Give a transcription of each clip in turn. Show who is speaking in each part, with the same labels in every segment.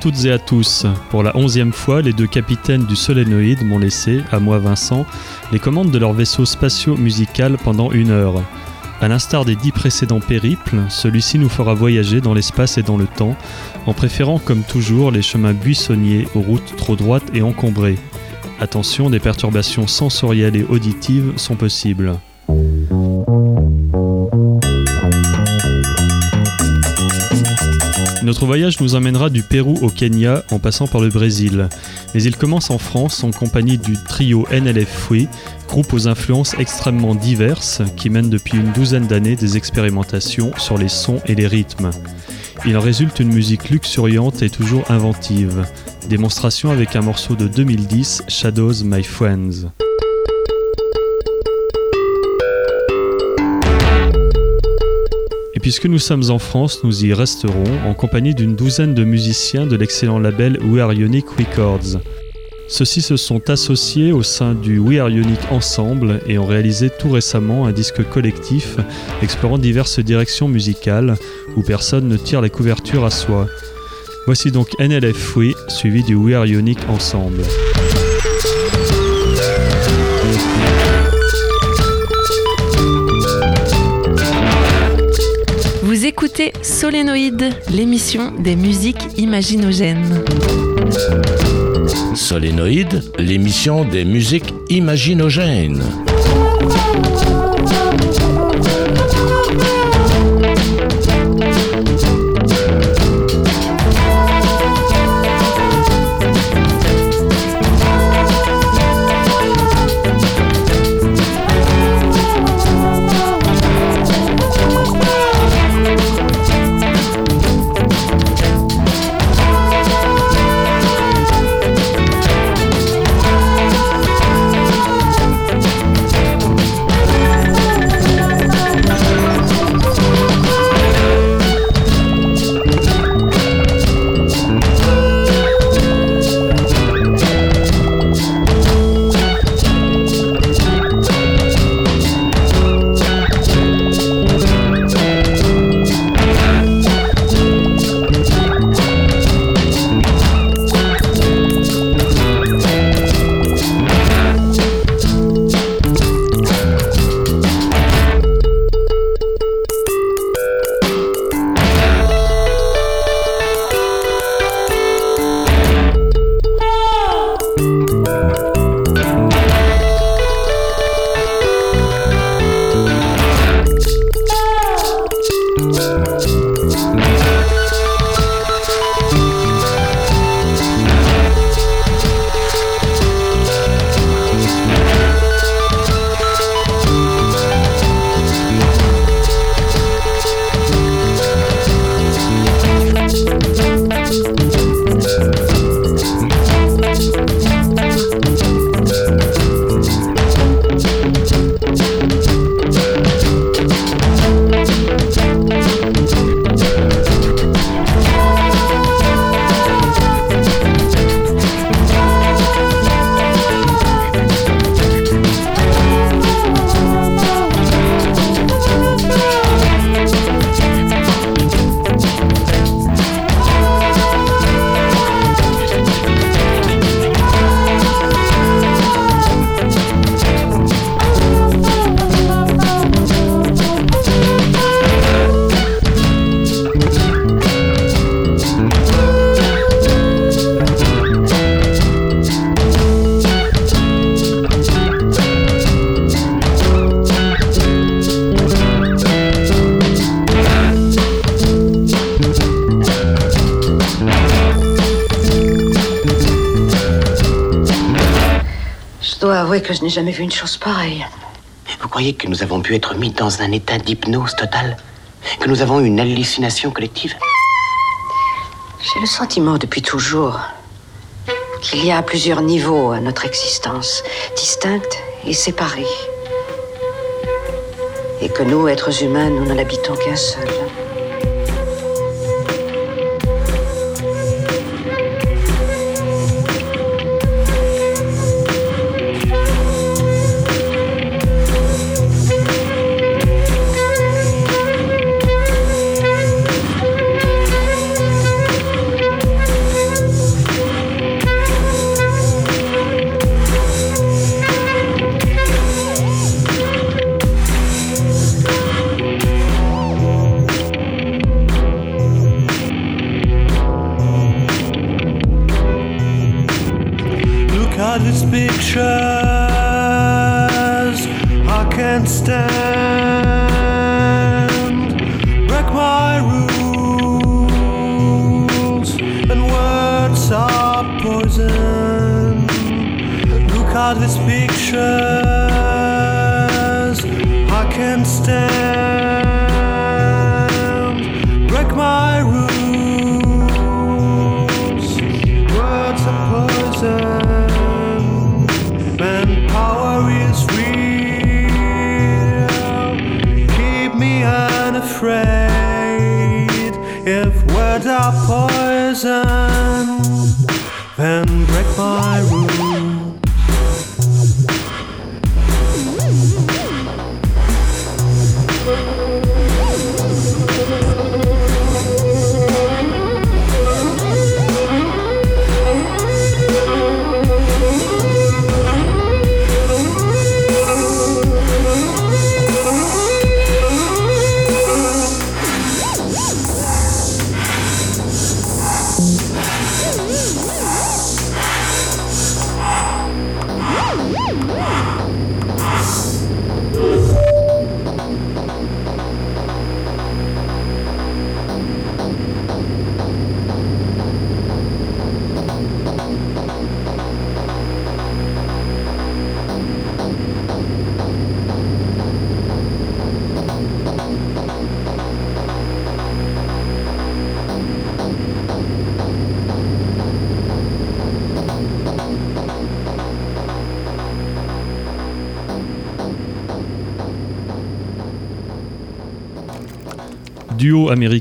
Speaker 1: Toutes et à tous. Pour la onzième fois, les deux capitaines du Solénoïde m'ont laissé, à moi Vincent, les commandes de leur vaisseau spatio-musical pendant une heure. À l'instar des dix précédents périples, celui-ci nous fera voyager dans l'espace et dans le temps, en préférant comme toujours les chemins buissonniers aux routes trop droites et encombrées. Attention, des perturbations sensorielles et auditives sont possibles. Notre voyage nous emmènera du Pérou au Kenya en passant par le Brésil. Mais il commence en France en compagnie du trio NLF Fui, groupe aux influences extrêmement diverses qui mène depuis une douzaine d'années des expérimentations sur les sons et les rythmes. Il en résulte une musique luxuriante et toujours inventive. Démonstration avec un morceau de 2010, Shadows My Friends. Puisque nous sommes en France, nous y resterons en compagnie d'une douzaine de musiciens de l'excellent label We Are Unique Records. Ceux-ci se sont associés au sein du We Are Unique Ensemble et ont réalisé tout récemment un disque collectif explorant diverses directions musicales où personne ne tire la couverture à soi. Voici donc NLF Free suivi du We Are Unique Ensemble.
Speaker 2: Écoutez Solénoïde, l'émission des musiques imaginogènes.
Speaker 3: Solénoïde, l'émission des musiques imaginogènes.
Speaker 4: N'ai jamais vu une chose pareille.
Speaker 5: Vous croyez que nous avons pu être mis dans un état d'hypnose totale? Que nous avons eu une hallucination collective?
Speaker 4: J'ai le sentiment depuis toujours qu'il y a plusieurs niveaux à notre existence, distincts et séparés. Et que nous, êtres humains, nous n'en habitons qu'un seul.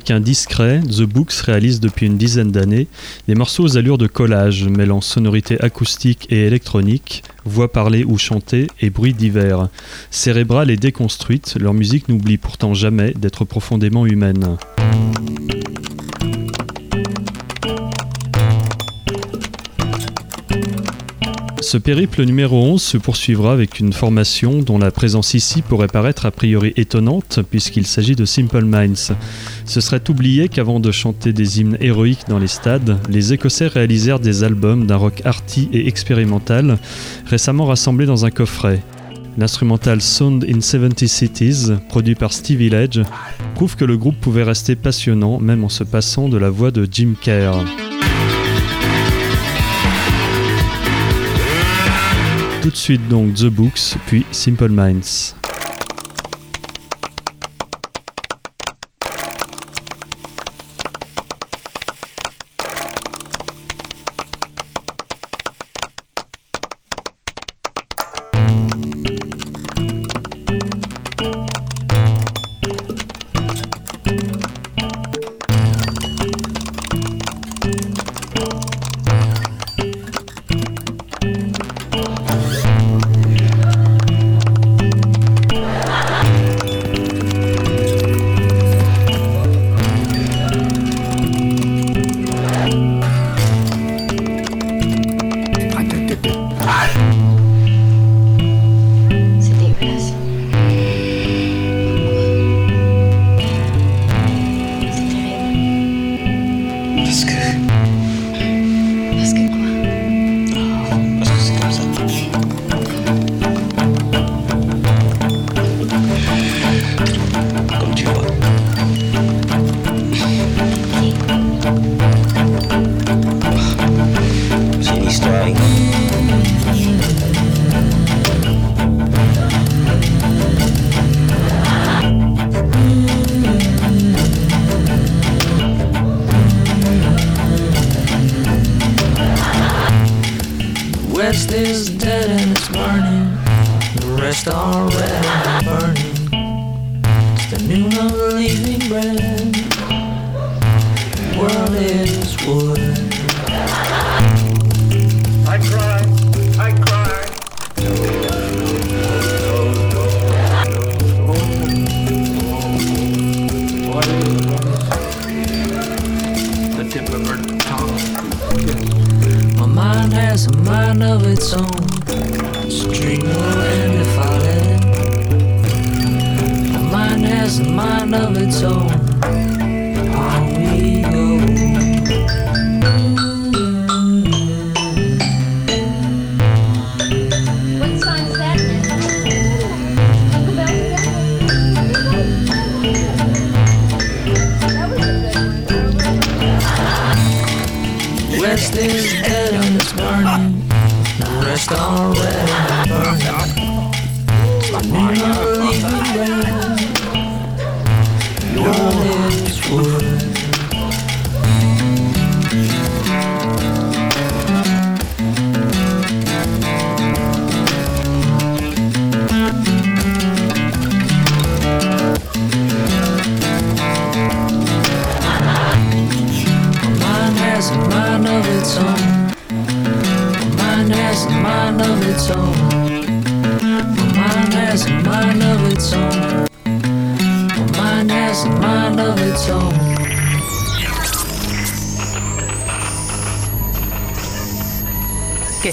Speaker 1: Duo américain discret, The Books réalise depuis une dizaine d'années des morceaux aux allures de collage, mêlant sonorités acoustiques et électroniques, voix parlées ou chantées et bruits divers. Cérébrale et déconstruite, leur musique n'oublie pourtant jamais d'être profondément humaine. Ce périple numéro 11 se poursuivra avec une formation dont la présence ici pourrait paraître a priori étonnante puisqu'il s'agit de Simple Minds. Ce serait oublié qu'avant de chanter des hymnes héroïques dans les stades, les Écossais réalisèrent des albums d'un rock arty et expérimental, récemment rassemblés dans un coffret. L'instrumental Sound in 70 Cities, produit par Steve Village, prouve que le groupe pouvait rester passionnant même en se passant de la voix de Jim Kerr. Tout de suite donc The Books, puis Simple Minds.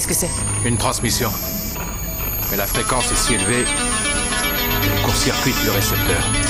Speaker 6: Qu'est-ce que c'est?
Speaker 7: Une transmission. Mais la fréquence est si élevée, il court-circuite le récepteur.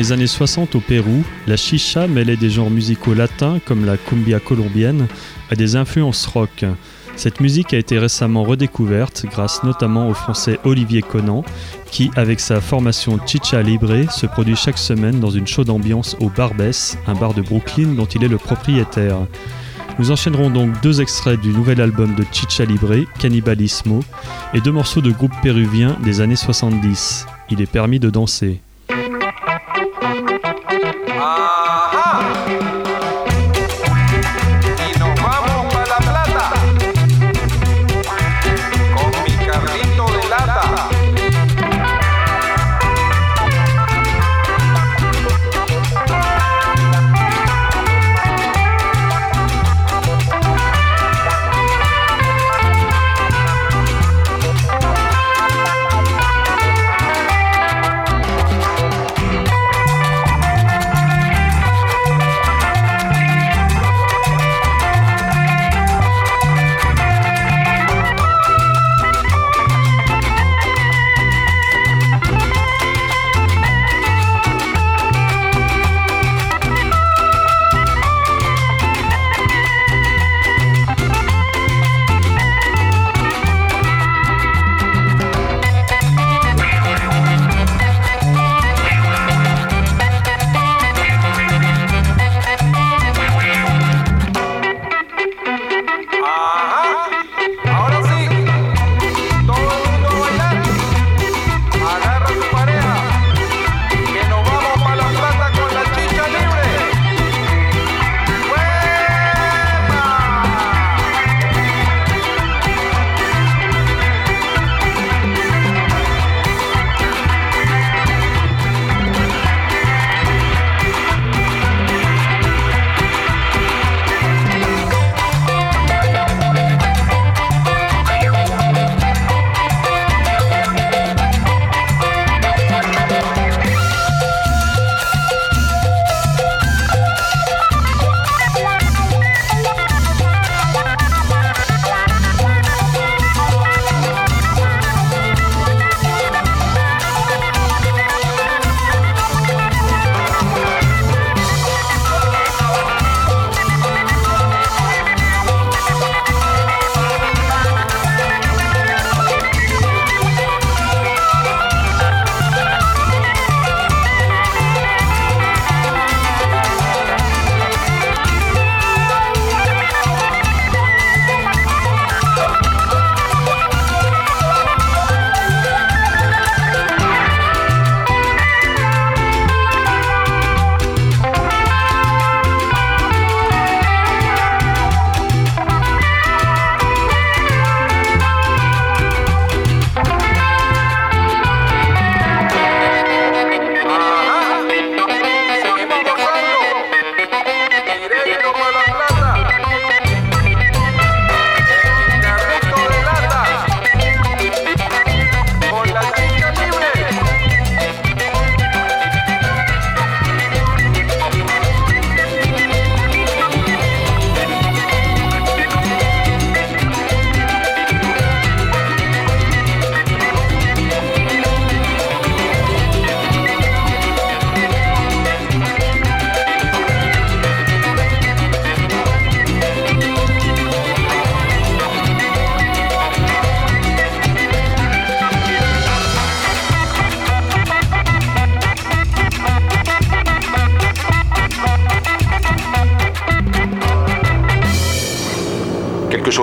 Speaker 1: Les années 60 au Pérou, la chicha mêlait des genres musicaux latins comme la cumbia colombienne à des influences rock. Cette musique a été récemment redécouverte grâce notamment au français Olivier Conan qui, avec sa formation Chicha Libre, se produit chaque semaine dans une chaude ambiance au Barbès, un bar de Brooklyn dont il est le propriétaire. Nous enchaînerons donc deux extraits du nouvel album de Chicha Libre, Cannibalismo, et deux morceaux de groupe péruvien des années 70. Il est permis de danser.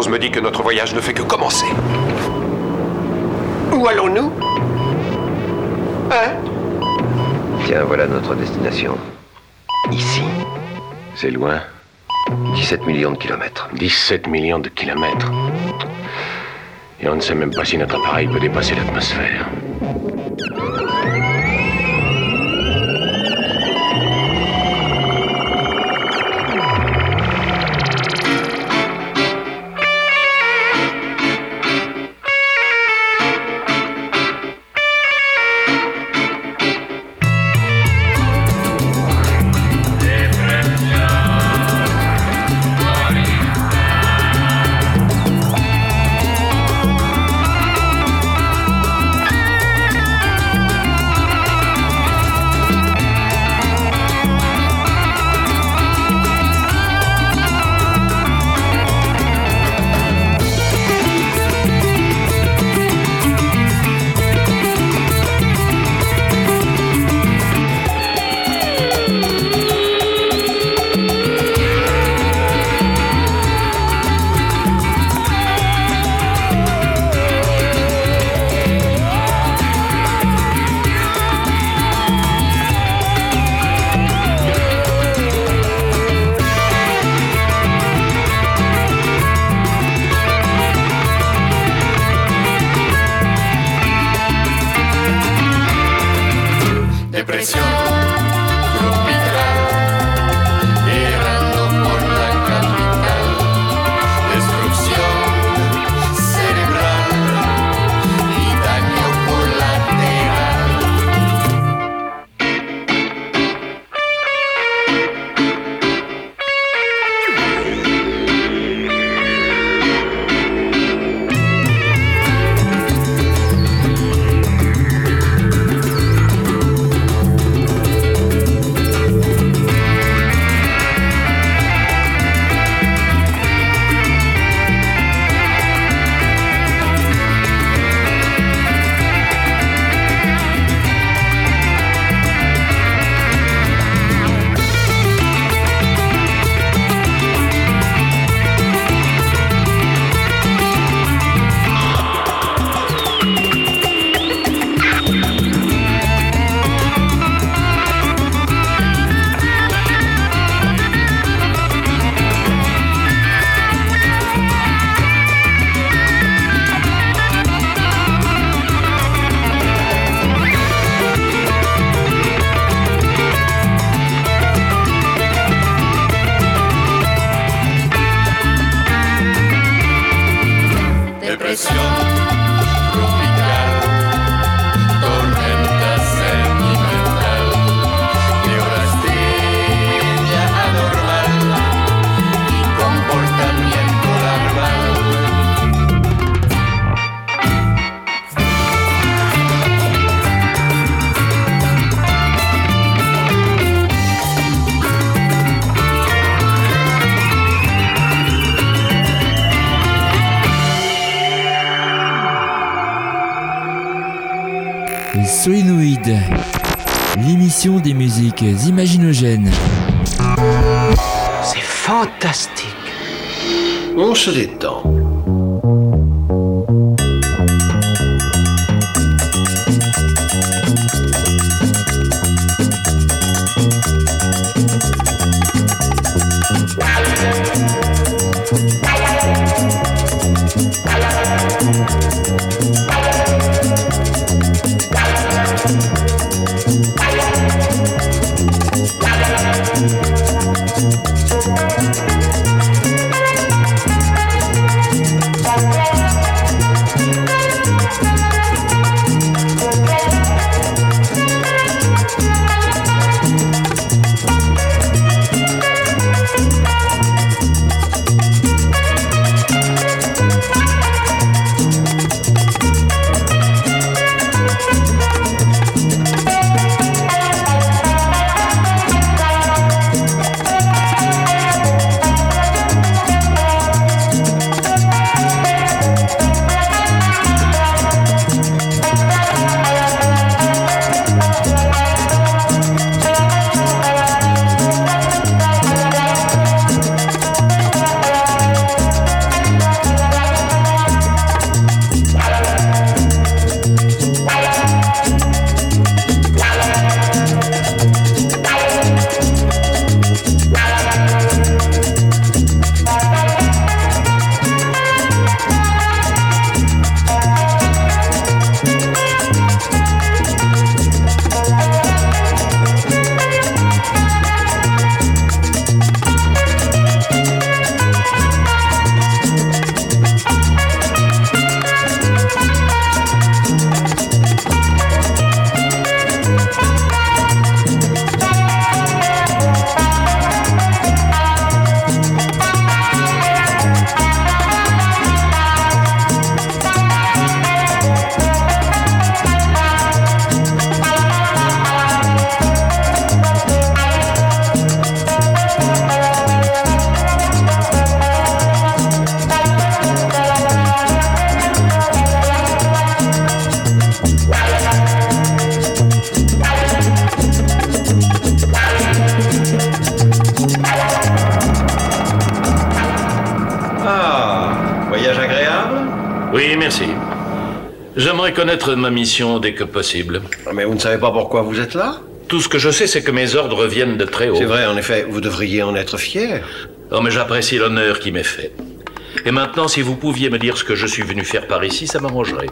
Speaker 6: Chose me dit que notre voyage ne fait que commencer.
Speaker 5: Où allons-nous? Hein? Tiens, voilà notre destination. Ici. C'est loin. 17 millions de kilomètres.
Speaker 6: 17 millions de kilomètres. Et on ne sait même pas si notre appareil peut dépasser l'atmosphère.
Speaker 8: Solénoïde, l'émission des musiques imaginogènes.
Speaker 9: C'est fantastique. On se détend.
Speaker 10: Ma mission dès que possible.
Speaker 11: Mais vous ne savez pas pourquoi vous êtes là
Speaker 10: Tout ce que je sais, c'est que mes ordres viennent de très haut.
Speaker 11: C'est vrai, en effet, vous devriez en être fier.
Speaker 10: Oh, mais j'apprécie l'honneur qui m'est fait. Et maintenant, si vous pouviez me dire ce que je suis venu faire par ici, ça m'arrangerait.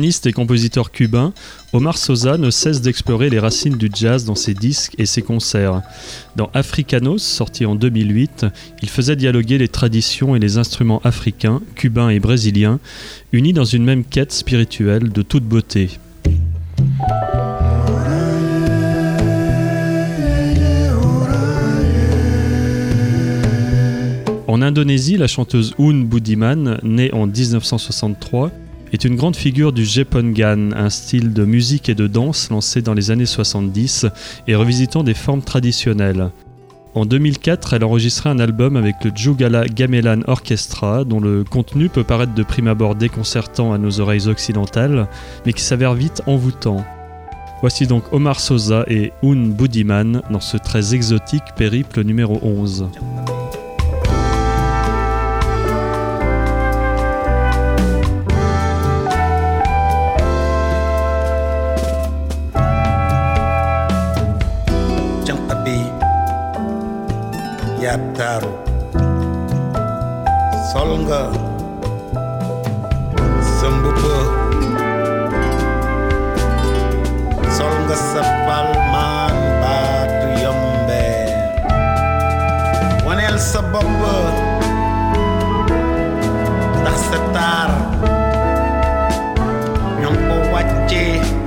Speaker 1: Et compositeur cubain, Omar Sosa ne cesse d'explorer les racines du jazz dans ses disques et ses concerts. Dans Africanos, sorti en 2008, il faisait dialoguer les traditions et les instruments africains, cubains et brésiliens, unis dans une même quête spirituelle de toute beauté. En Indonésie, la chanteuse Un Budiman, née en 1963, est une grande figure du Jepongan, un style de musique et de danse lancé dans les années 70 et revisitant des formes traditionnelles. En 2004, elle enregistrait un album avec le Jugala Gamelan Orchestra, dont le contenu peut paraître de prime abord déconcertant à nos oreilles occidentales, mais qui s'avère vite envoûtant. Voici donc Omar Sosa et Un Budiman dans ce très exotique périple numéro 11.
Speaker 12: Yattaaru sol nga sa mbubb sol nga sa yombe. Waneel sa bopp ndax sa ko wàcce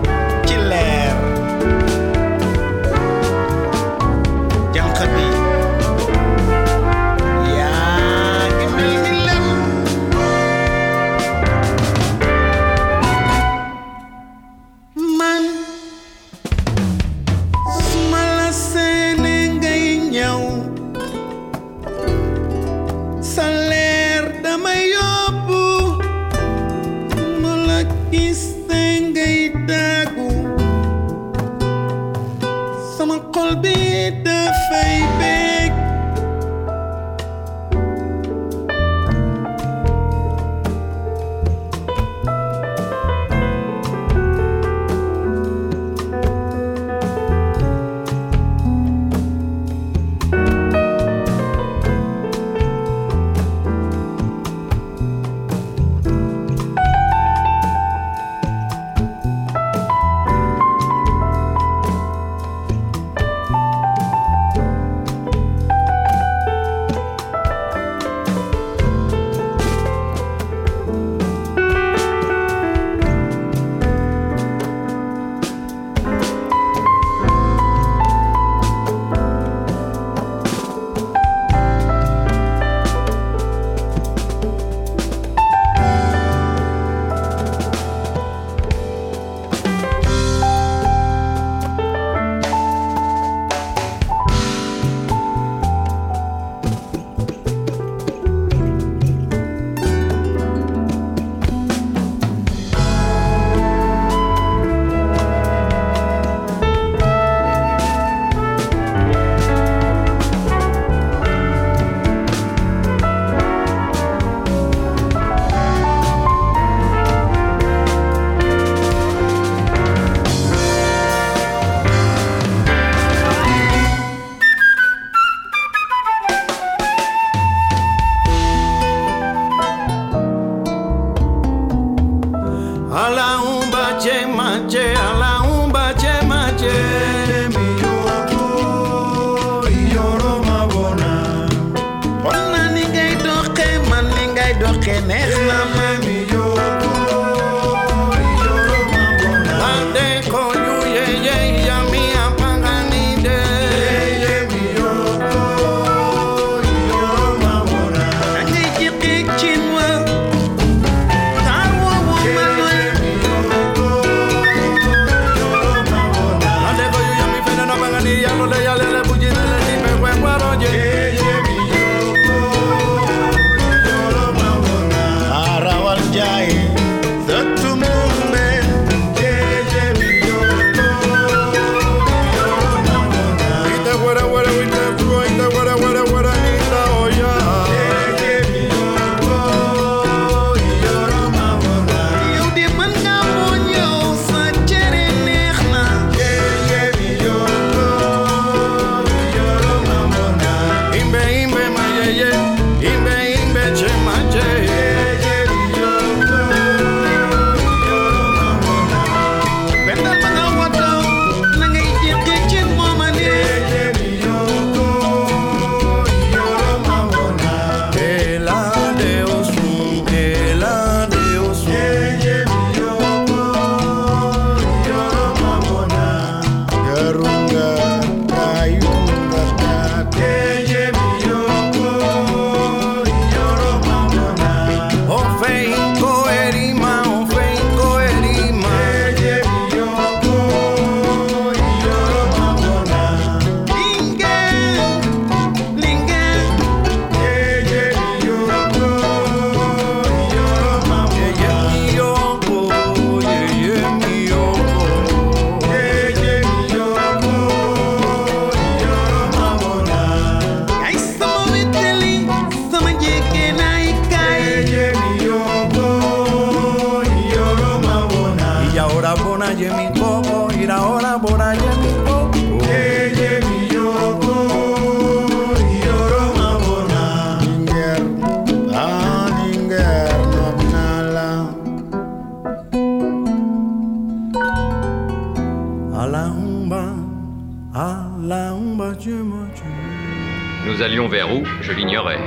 Speaker 13: allions vers où, je l'ignorais.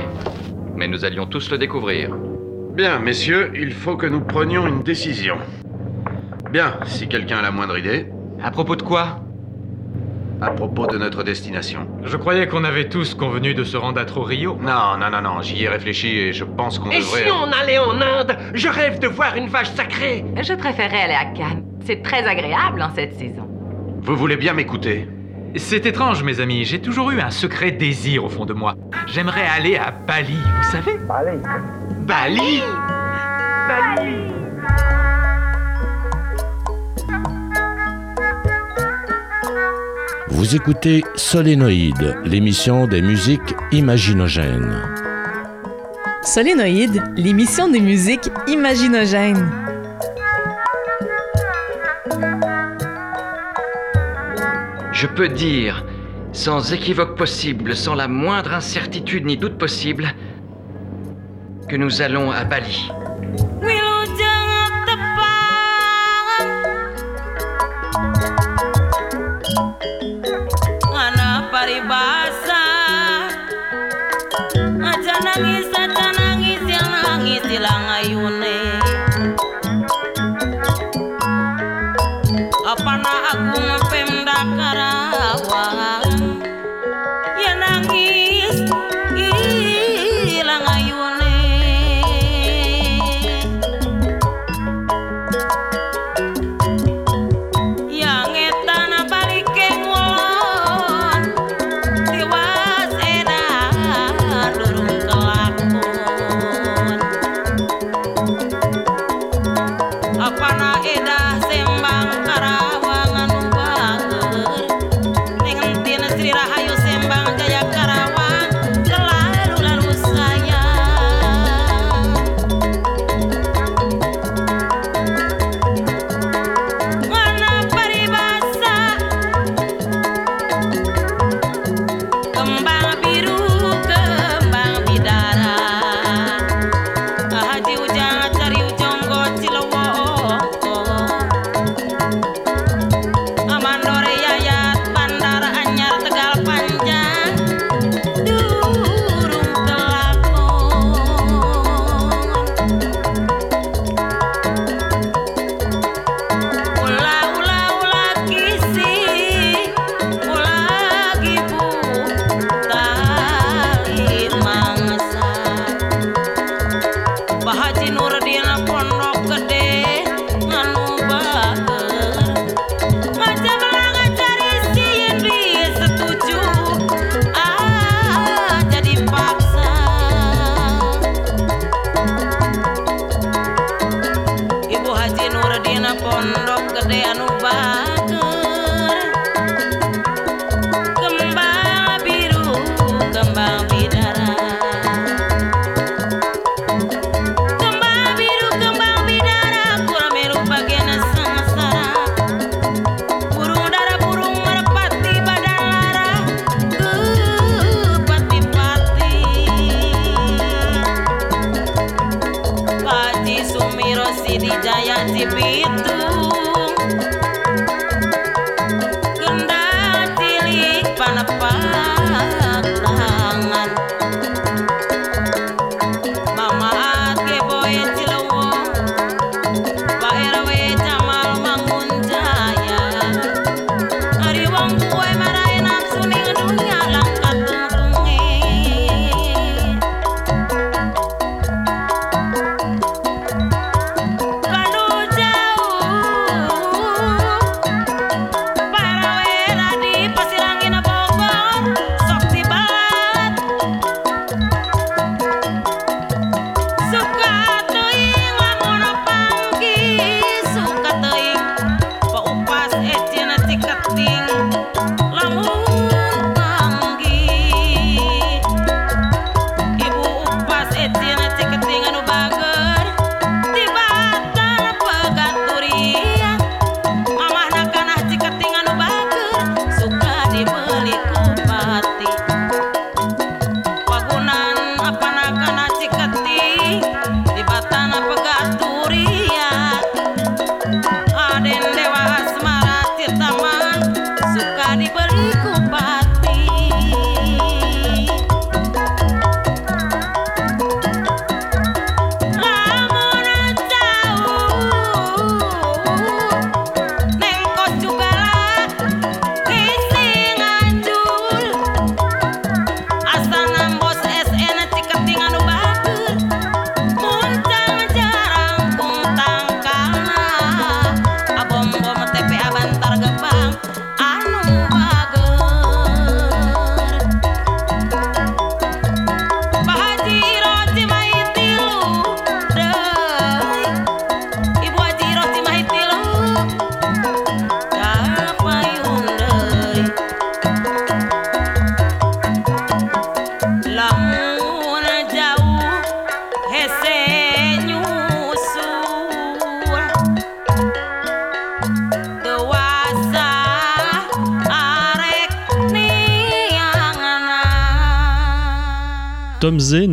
Speaker 13: Mais nous allions tous le découvrir.
Speaker 14: Bien, messieurs, il faut que nous prenions une décision. Bien, si quelqu'un a la moindre idée.
Speaker 15: À propos de quoi?
Speaker 14: À propos de notre destination.
Speaker 15: Je croyais qu'on avait tous convenu de se rendre à Rio.
Speaker 14: Non, non, non, non, j'y ai réfléchi et je pense qu'on
Speaker 16: Et
Speaker 14: devrait...
Speaker 16: si on allait en Inde? Je rêve de voir une vache sacrée.
Speaker 17: Je préférais aller à Cannes. C'est très agréable en cette saison.
Speaker 14: Vous voulez bien m'écouter?
Speaker 15: C'est étrange, mes amis. J'ai toujours eu un secret désir au fond de moi. J'aimerais aller à Bali, vous savez
Speaker 16: Bali
Speaker 15: Bali
Speaker 16: Bali
Speaker 3: Vous écoutez Solénoïde, l'émission des musiques imaginogènes.
Speaker 2: Solénoïde, l'émission des musiques imaginogènes.
Speaker 13: Je peux dire, sans équivoque possible, sans la moindre incertitude ni doute possible, que nous allons à Bali.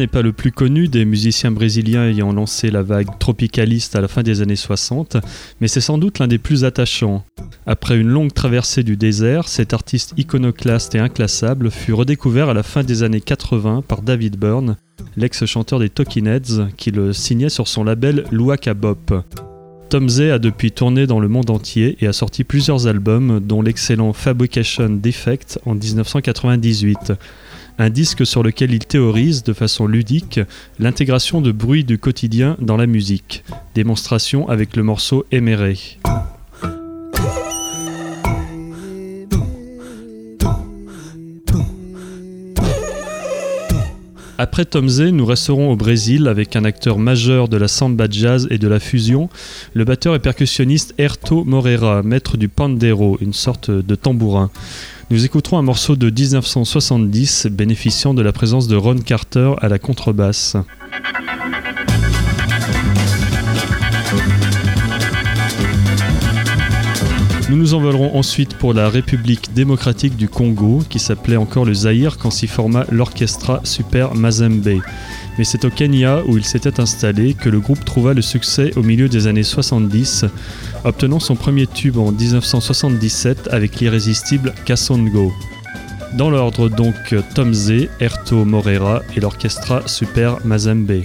Speaker 1: N'est pas le plus connu des musiciens brésiliens ayant lancé la vague tropicaliste à la fin des années 60, mais c'est sans doute l'un des plus attachants. Après une longue traversée du désert, cet artiste iconoclaste et inclassable fut redécouvert à la fin des années 80 par David Byrne, l'ex-chanteur des Talking Heads, qui le signait sur son label Luaka Bop. Tom Zé a depuis tourné dans le monde entier et a sorti plusieurs albums, dont l'excellent Fabrication Defect en 1998 un disque sur lequel il théorise de façon ludique l'intégration de bruits du quotidien dans la musique. Démonstration avec le morceau Éméré. Après Tom Zé, nous resterons au Brésil avec un acteur majeur de la samba jazz et de la fusion, le batteur et percussionniste Herto Moreira, maître du pandero, une sorte de tambourin. Nous écouterons un morceau de 1970 bénéficiant de la présence de Ron Carter à la contrebasse. Nous nous envolerons ensuite pour la République démocratique du Congo, qui s'appelait encore le Zaïre quand s'y forma l'Orchestra Super Mazembe. Mais c'est au Kenya, où il s'était installé, que le groupe trouva le succès au milieu des années 70, obtenant son premier tube en 1977 avec l'irrésistible Kassongo. Dans l'ordre donc Tom Zé, Erto Morera et l'Orchestra Super Mazembe.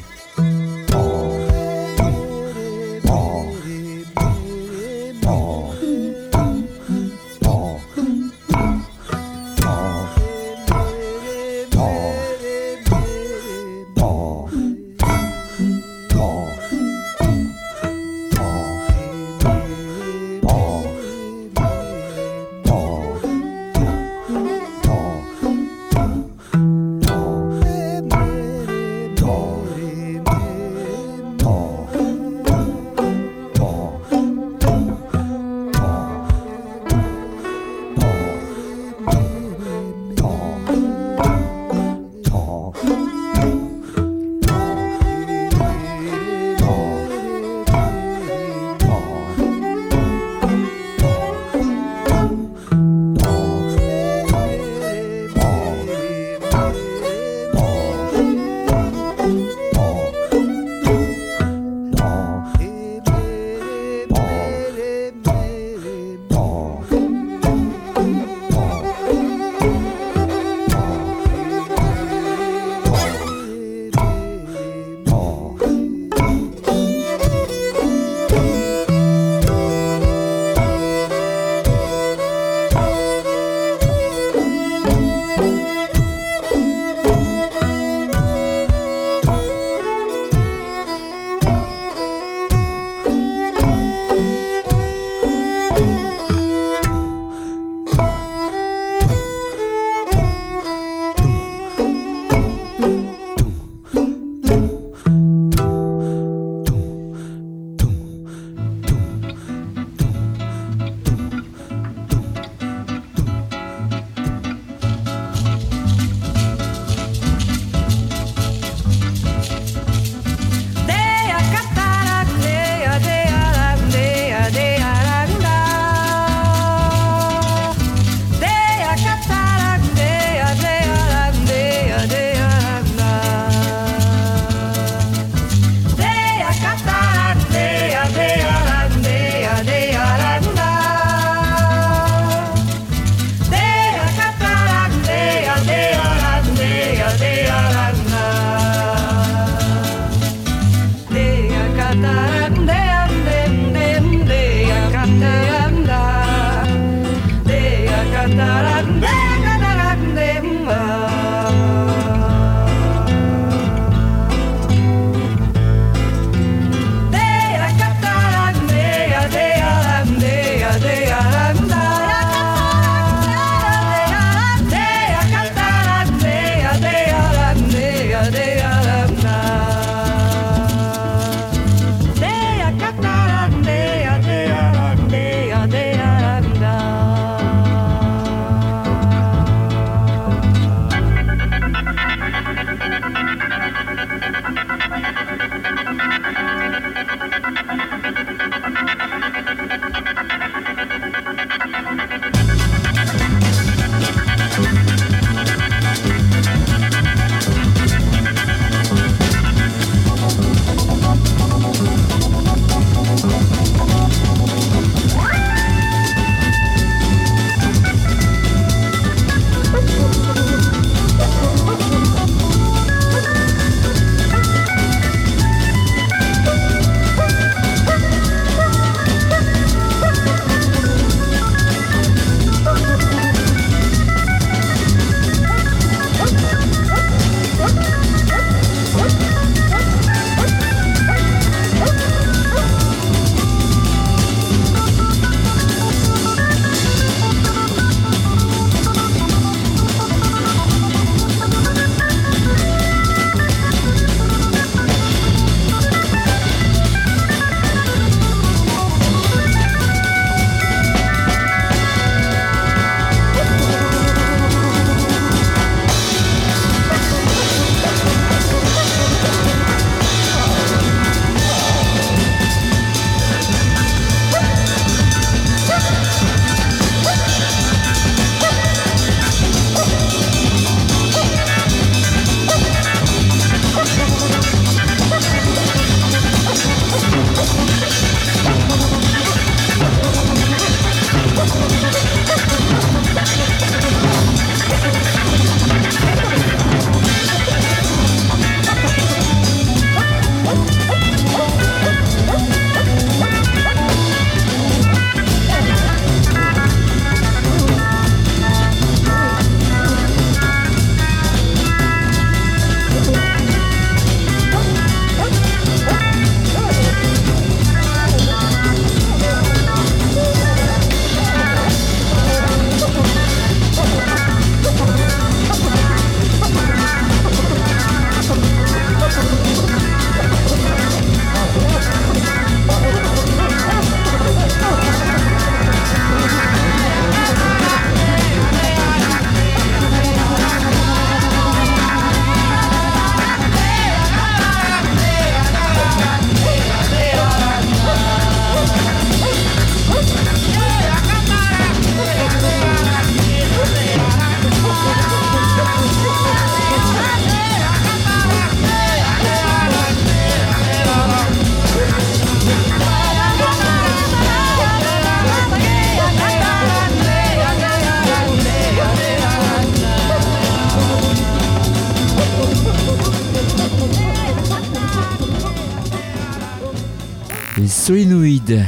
Speaker 18: Solénoïde,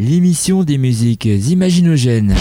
Speaker 18: l'émission des musiques imaginogènes.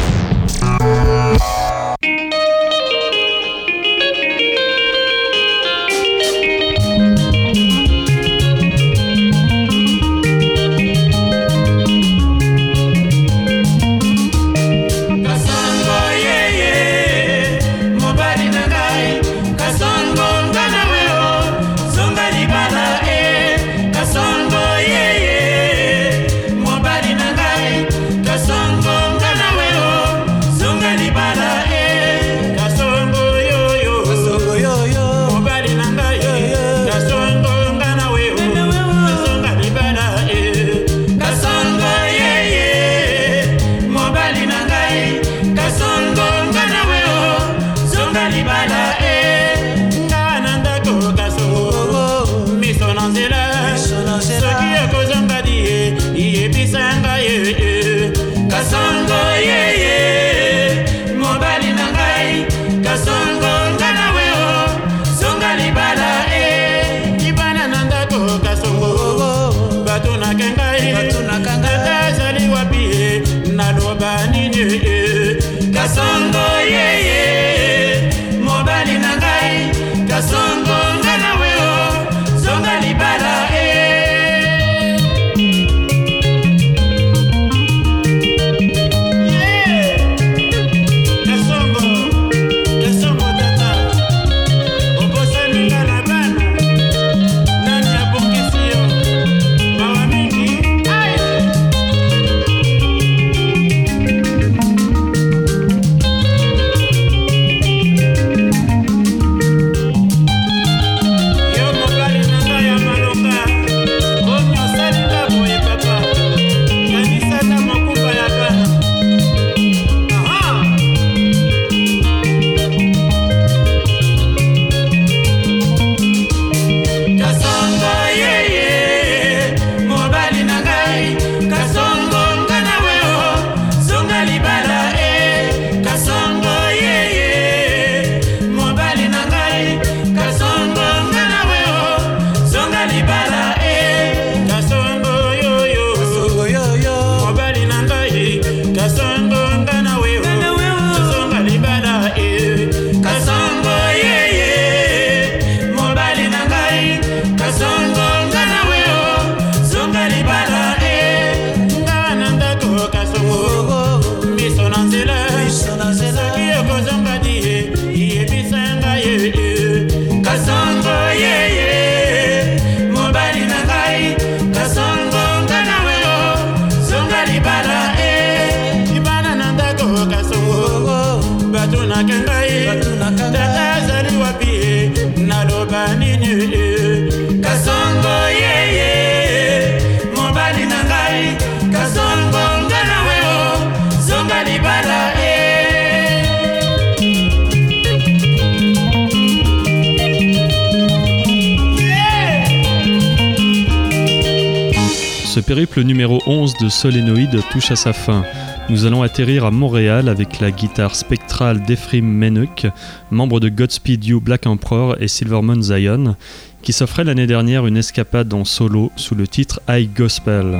Speaker 1: ce périple numéro 11 de Solénoïde touche à sa fin. Nous allons atterrir à Montréal avec la guitare spectrale d'Ephraim Menuk, membre de Godspeed You Black Emperor et Silverman Zion, qui s'offrait l'année dernière une escapade en solo sous le titre High Gospel.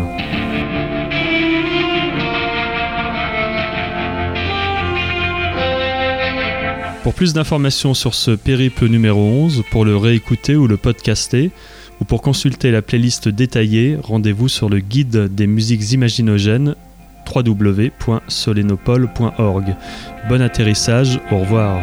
Speaker 1: Pour plus d'informations sur ce périple numéro 11, pour le réécouter ou le podcaster, ou pour consulter la playlist détaillée, rendez-vous sur le guide des musiques imaginogènes www.solenopole.org. Bon atterrissage, au revoir.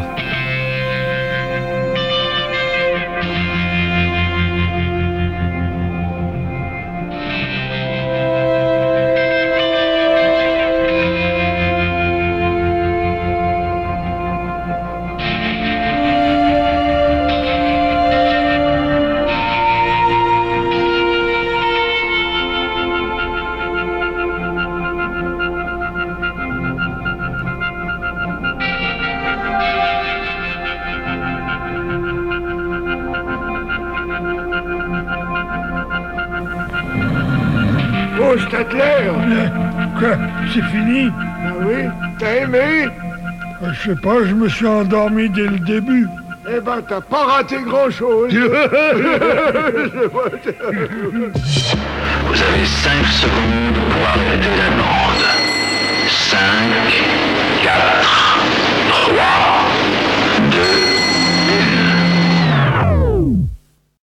Speaker 19: Je sais pas, je me suis endormi dès le début.
Speaker 20: Eh ben, t'as pas raté grand-chose.
Speaker 19: Vous avez 5 secondes pour arrêter la bande. 5, 4, 3...